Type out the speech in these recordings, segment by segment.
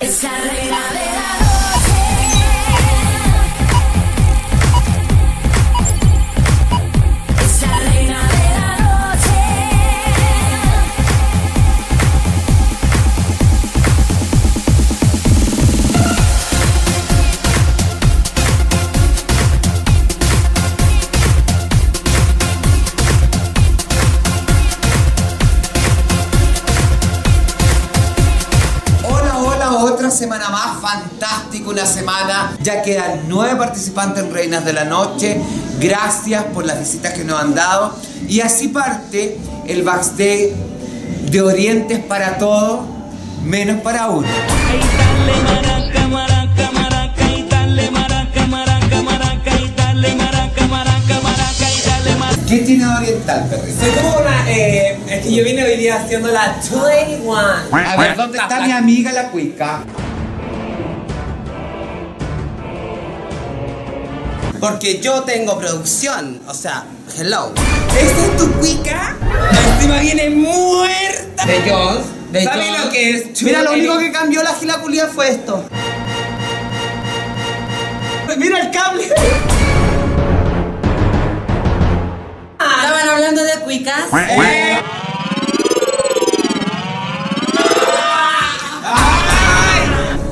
Es semana más, fantástico, una semana. Ya quedan nueve participantes en Reinas de la Noche. Gracias por las visitas que nos han dado. Y así parte el backstage de Orientes para todos, menos para uno. ¿Qué tiene de Oriental, perrito? Soy como una. Eh, es que yo vine hoy día haciendo la 21. A ver, ¿dónde está mi amiga la cuica? Porque yo tengo producción. O sea, hello. ¿Esta es tu cuica? Encima viene muerta. De Jones, de ¿Sabes Jones. lo que es? Mira, lo único que cambió la gilaculia fue esto. Mira el cable. Estaban hablando de cuicas.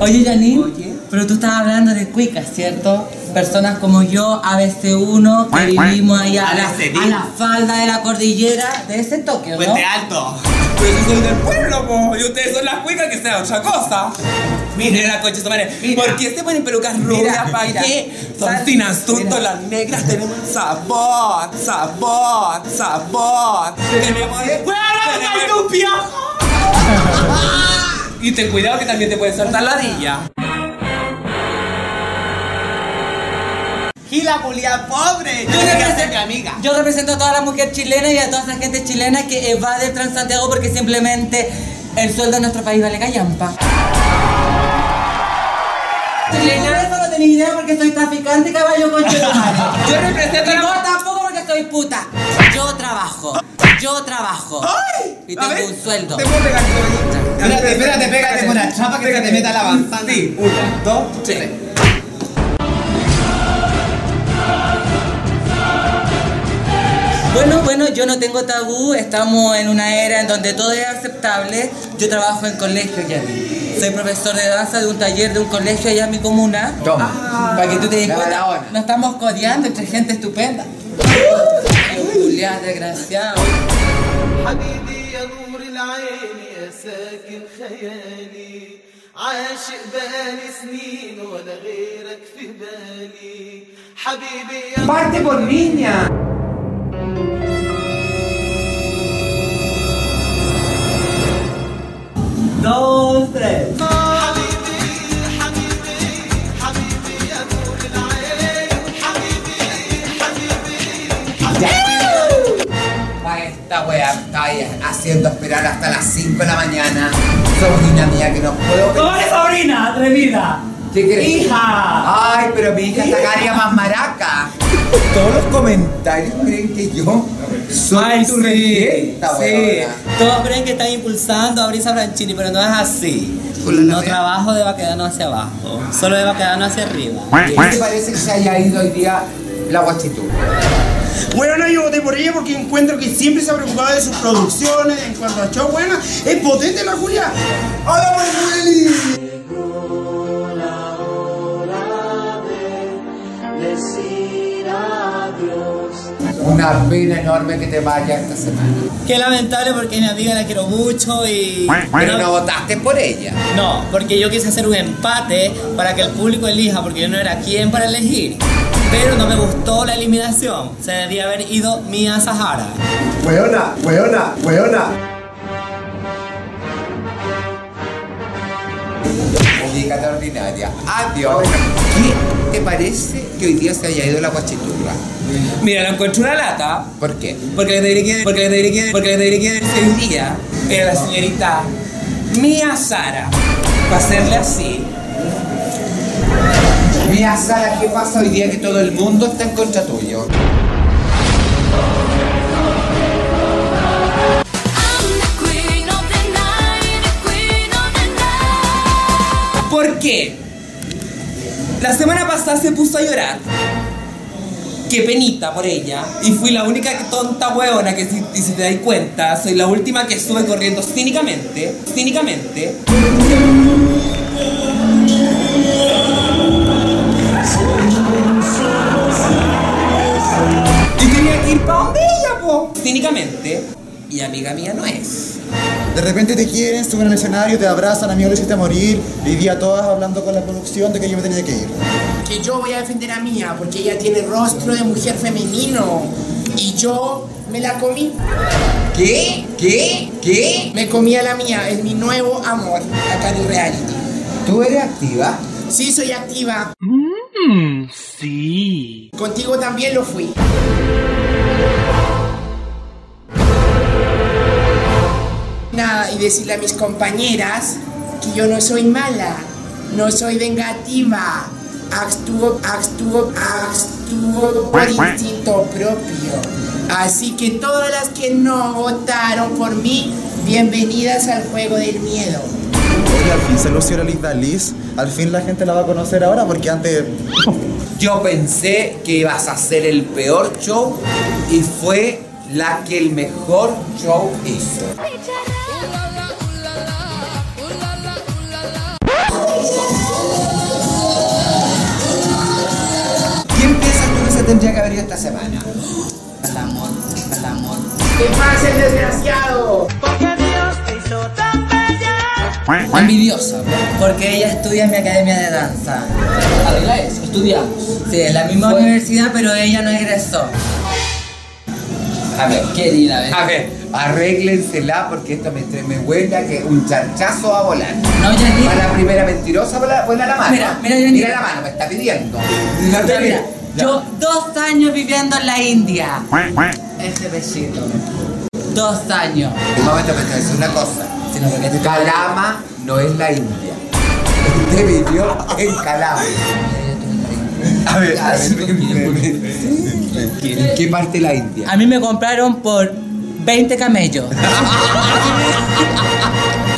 Oye, Janine, pero tú estabas hablando de cuicas, ¿cierto? Personas como yo, ABC1, que vivimos allá a la, a la falda de la cordillera de ese Tokio, ¿no? Puente alto. Pero yo soy del pueblo, po. Y ustedes son las cuicas que sea otra cosa. Miren la coche, su madre. ¿Por qué se ponen pelucas rubias? ¿Para qué? Son sin asunto. Mira. Las negras tenemos sabor, sabor, sabor. Tenemos. tu piojo! Y ten cuidado que también te pueden saltar ladilla. Gilaculia pobre. Yo represento, mi amiga. yo represento a toda la mujer chilena y a toda esa gente chilena que evade el Transantiago porque simplemente el sueldo en nuestro país vale callampa. Chilena, eso no tenía idea porque soy traficante caballo con Yo represento a Y la- vos tampoco porque soy puta. Yo trabajo. Yo trabajo. y a tengo un sueldo. Te puedo pegar Espérate, espérate, pégate con la chapa que se te meta la manzana. Sí, uno, dos, tres. Bueno, bueno, yo no tengo tabú. Estamos en una era en donde todo es aceptable. Yo trabajo en colegio ya. Soy profesor de danza de un taller de un colegio allá en mi comuna. Toma. Para que tú te des La cuenta, Barahona. nos estamos codeando entre gente estupenda. Julián, desgraciado. حبيبي يا نور العين يا ساكن خيالي عاشق بقالي سنين ولا غيرك في بالي حبيبي يا Parte por niña. esperar hasta las 5 de la mañana. Sobrina mía que no puedo ¿Cómo eres sobrina, atrevida? ¿Qué querés? ¡Hija! Ay, pero mi hija está cada día más maraca. Todos los comentarios creen que yo soy Ay, tu sí, regenta, sí. Todos creen que están impulsando a Brisa Franchini, pero no es así. No trabajo de Baquedano hacia abajo, solo de Baquedano hacia arriba. ¿Qué te parece que se haya ido hoy día la guachitura? Bueno, no, yo voté por ella porque encuentro que siempre se ha preocupado de sus producciones, en cuanto a show buena. Es potente la Julia. ¡Hola, Manueli! Una pena enorme que te vaya esta semana. Qué lamentable porque mi amiga la quiero mucho y... Pero no votaste por ella. No, porque yo quise hacer un empate para que el público elija, porque yo no era quien para elegir. Pero no me gustó la eliminación. Se debía haber ido Mia Sahara. Weona, weona, weona. Ubícate ordinaria. Adiós. ¿Qué te parece que hoy día se haya ido la guachiturra? Mira, la encuentro una lata. ¿Por qué? Porque la que debería que, porque la que debería que, porque la que debería que hoy día era la señorita Mia Sara. Para hacerle así. Mira, Sara, ¿qué pasa hoy día que todo el mundo está en contra tuyo? ¿Por qué? La semana pasada se puso a llorar. Qué penita por ella. Y fui la única tonta hueona que si, te das cuenta, soy la última que sube corriendo cínicamente. Cínicamente. Quería ir pa' donde ella, po. Cínicamente. Y amiga mía no es. De repente te quieren, suben al escenario, te abrazan, amigo, lo hiciste morir. Y día todas hablando con la producción de que yo me tenía que ir. que yo voy a defender a Mía porque ella tiene rostro de mujer femenino y yo me la comí. ¿Qué? ¿Qué? ¿Qué? Me comí a la Mía, es mi nuevo amor acá en el reality. ¿Tú eres activa? Sí, soy activa. Sí. Contigo también lo fui. Nada, y decirle a mis compañeras que yo no soy mala, no soy vengativa, actúo, actúo, actúo por instinto propio. Así que todas las que no votaron por mí, bienvenidas al juego del miedo. Oye, al fin se lució la lista Liz. Al fin la gente la va a conocer ahora porque antes. Yo pensé que ibas a hacer el peor show y fue la que el mejor show hizo. ¿Quién piensas tú que se tendría que haber ido esta semana? Al amor, al amor. ¿Qué pasa el desgraciado? Envidiosa, porque ella estudia en mi academia de danza. Arregla eso, estudiamos. Sí, en la misma Fue- universidad, pero ella no egresó. A ver, Querida, ¿ves? a ver, arréglensela porque esto me, me huele a que un charchazo va a volar. No, Janine. Para la primera mentirosa, vuela, vuela la mano. Mira, mira, Janine. Mira la mano, me está pidiendo. Mira, mira, yo dos años viviendo en la India. Este besito. Dos años. Un momento, me te voy a decir una cosa. Sino Calama no es la India. Usted vivió en Calama. A ver, a ver, ¿en qué parte de la India? A mí me compraron por 20 camellos.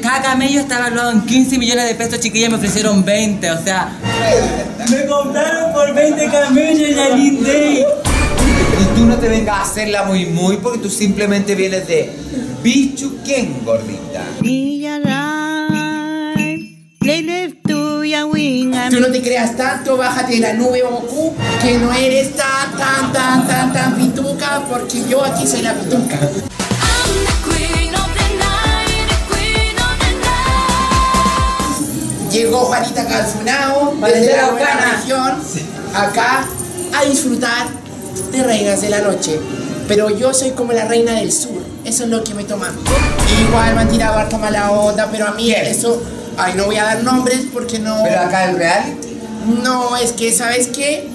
Cada camello está evaluado en 15 millones de pesos, chiquillas me ofrecieron 20, o sea... Me compraron por 20 camellos y la Day. Y tú no te vengas a hacerla muy muy porque tú simplemente vienes de Bichuquén, gordita. Tú no te creas tanto, bájate de la nube, Goku, que no eres tan, tan, tan, tan, tan pituca, porque yo aquí soy la pituca. Llegó Juanita Calzunao desde de la Buena. región acá a disfrutar de Reinas de la Noche. Pero yo soy como la reina del sur, eso es lo que me toma. Igual me han tirado harta mala onda, pero a mí eso, ay, no voy a dar nombres porque no. Pero acá el real, No, es que, ¿sabes qué?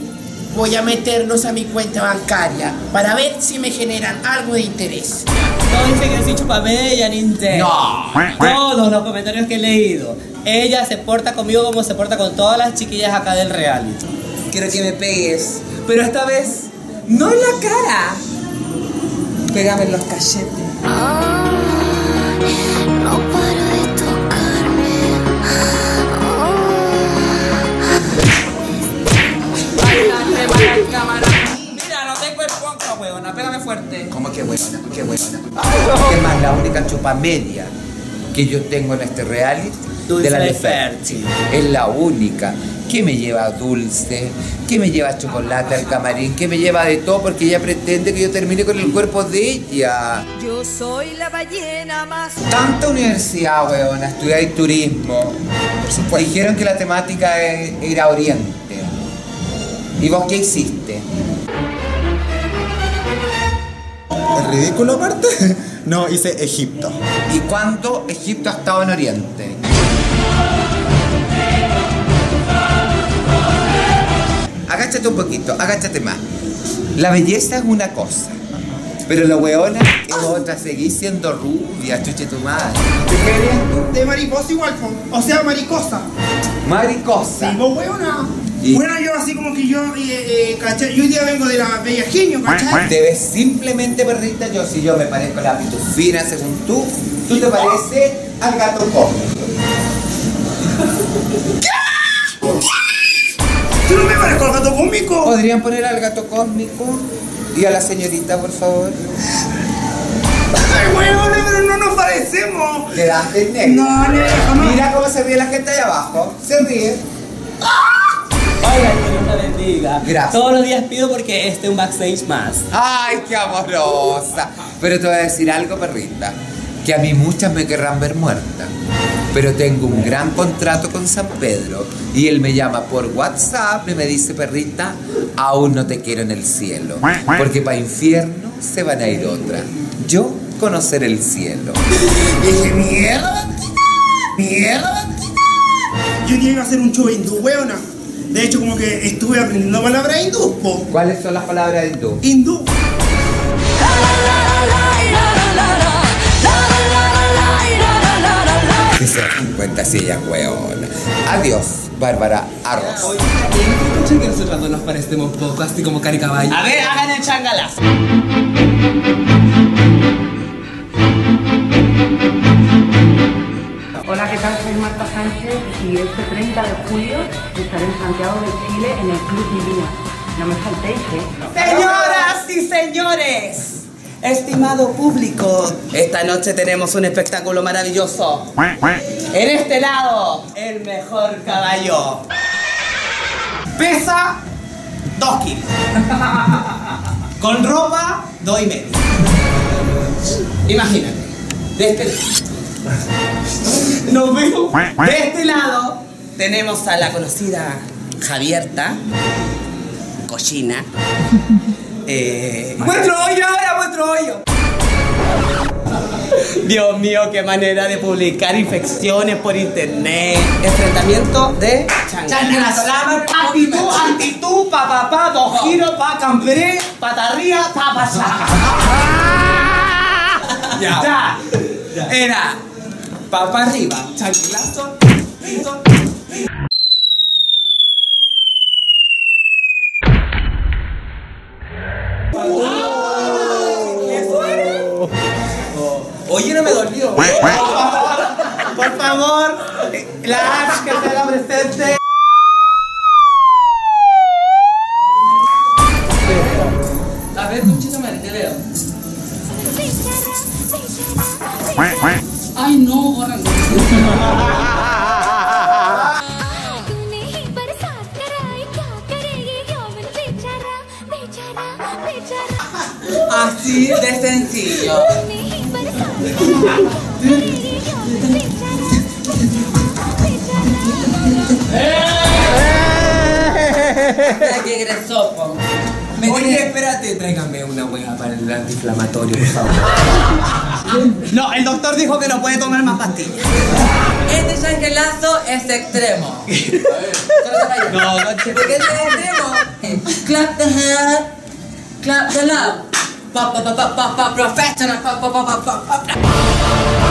Voy a meterlos a mi cuenta bancaria para ver si me generan algo de interés. Todos dicen que soy chupamella, Nintendo. No. Todos los comentarios que he leído. Ella se porta conmigo como se porta con todas las chiquillas acá del reality. Quiero que me pegues. Pero esta vez, no en la cara. Pégame en los cachetes. No para de tocarme. Mira, no tengo el ponco, huevona. Pégame fuerte. ¿cómo que buena? ¿Qué buena? ¿Qué más? La única chupa media que yo tengo en este reality Dulce de la de Neferti. Es la única. Que me lleva dulce? que me lleva chocolate al camarín? que me lleva de todo? Porque ella pretende que yo termine con el cuerpo de ella. Yo soy la ballena más. Tanta universidad, weona, estudiar turismo. Por supuesto. Dijeron que la temática es ir a Oriente. ¿Y vos qué hiciste? ¿Es ridículo aparte? No, hice Egipto. ¿Y cuánto Egipto ha estado en Oriente? Agáchate un poquito, agáchate más. La belleza es una cosa, pero la weona es otra. Seguís siendo rubia, chuche tu madre. De mariposa igual, o sea, maricosa. Maricosa. Sí, vos huevona. Y- Bueno, yo así como que yo, eh, eh, ¿cachai? Yo hoy día vengo de la Bella Genio, ¿cachai? Te ves simplemente perrita yo, si yo me parezco a la pitufina según tú, tú te pareces al gato cósmico. ¿Qué? ¿Podrían poner al gato cósmico? Y a la señorita, por favor. ¡Ay, weón, pero no nos parecemos! Quedaste negro. No, no, jamás. Mira cómo se ríe la gente ahí abajo. Se ríe. Oiga, que Dios la bendiga. Gracias. Todos los días pido porque este es un backstage más. Ay, qué amorosa. Pero te voy a decir algo, perrita. Que a mí muchas me querrán ver muerta. Pero tengo un gran contrato con San Pedro. Y él me llama por WhatsApp y me dice, perrita, aún no te quiero en el cielo. Porque para infierno se van a ir otra. Yo conocer el cielo. Dije, mierda, mierda. Yo llegué a hacer un show hindú, weona. De hecho, como que estuve aprendiendo palabras hindú, po. ¿Cuáles son las palabras tú? Hindú. Que se dan cuenta si ella es hueona. Adiós, Bárbara Arroz. Oye, ¿escuchan que nosotros dos nos parecemos poco, así como cari caballo? A ver, hagan el changalazo. Hola, ¿qué tal? Soy Marta Sánchez y este 30 de julio estaré en Santiago de Chile en el Club Divina. No me faltéis, ¿eh? Señoras y señores, estimado público, esta noche tenemos un espectáculo maravilloso. En este lado, el mejor caballo. Pesa 2 kilos. Con ropa, 2 y medio. Imagínate, de este lado. De este lado tenemos a la conocida Javierta, cochina. Eh, ¡Muestro hoyo ahora, muestro hoyo! Dios mío, qué manera de publicar infecciones por internet. Enfrentamiento de changalazo. Actitud, actitud, pa pa pa, dos giros, pa cambré, patarría, pa pa Ya. Era papa arriba, chanclazo, listo. Oye, no me dolió. Por favor, la Ash que se haga presente. Que egresó, po. Me Oye, tiene- espérate, tráigame una hueá para el antiinflamatorio, por favor. No, el doctor dijo que no puede tomar más pastillas. Este chanclazo es extremo. No, ¿Por qué es extremo? Clap the hand, clap the love. Pa pa pa pa pa pa professional pa pa pa pa pa pa.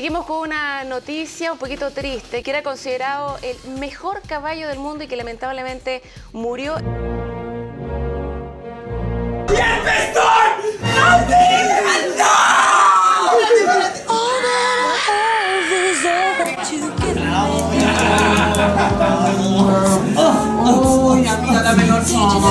Seguimos con una noticia un poquito triste, que era considerado el mejor caballo del mundo y que lamentablemente murió. Dame los Oye,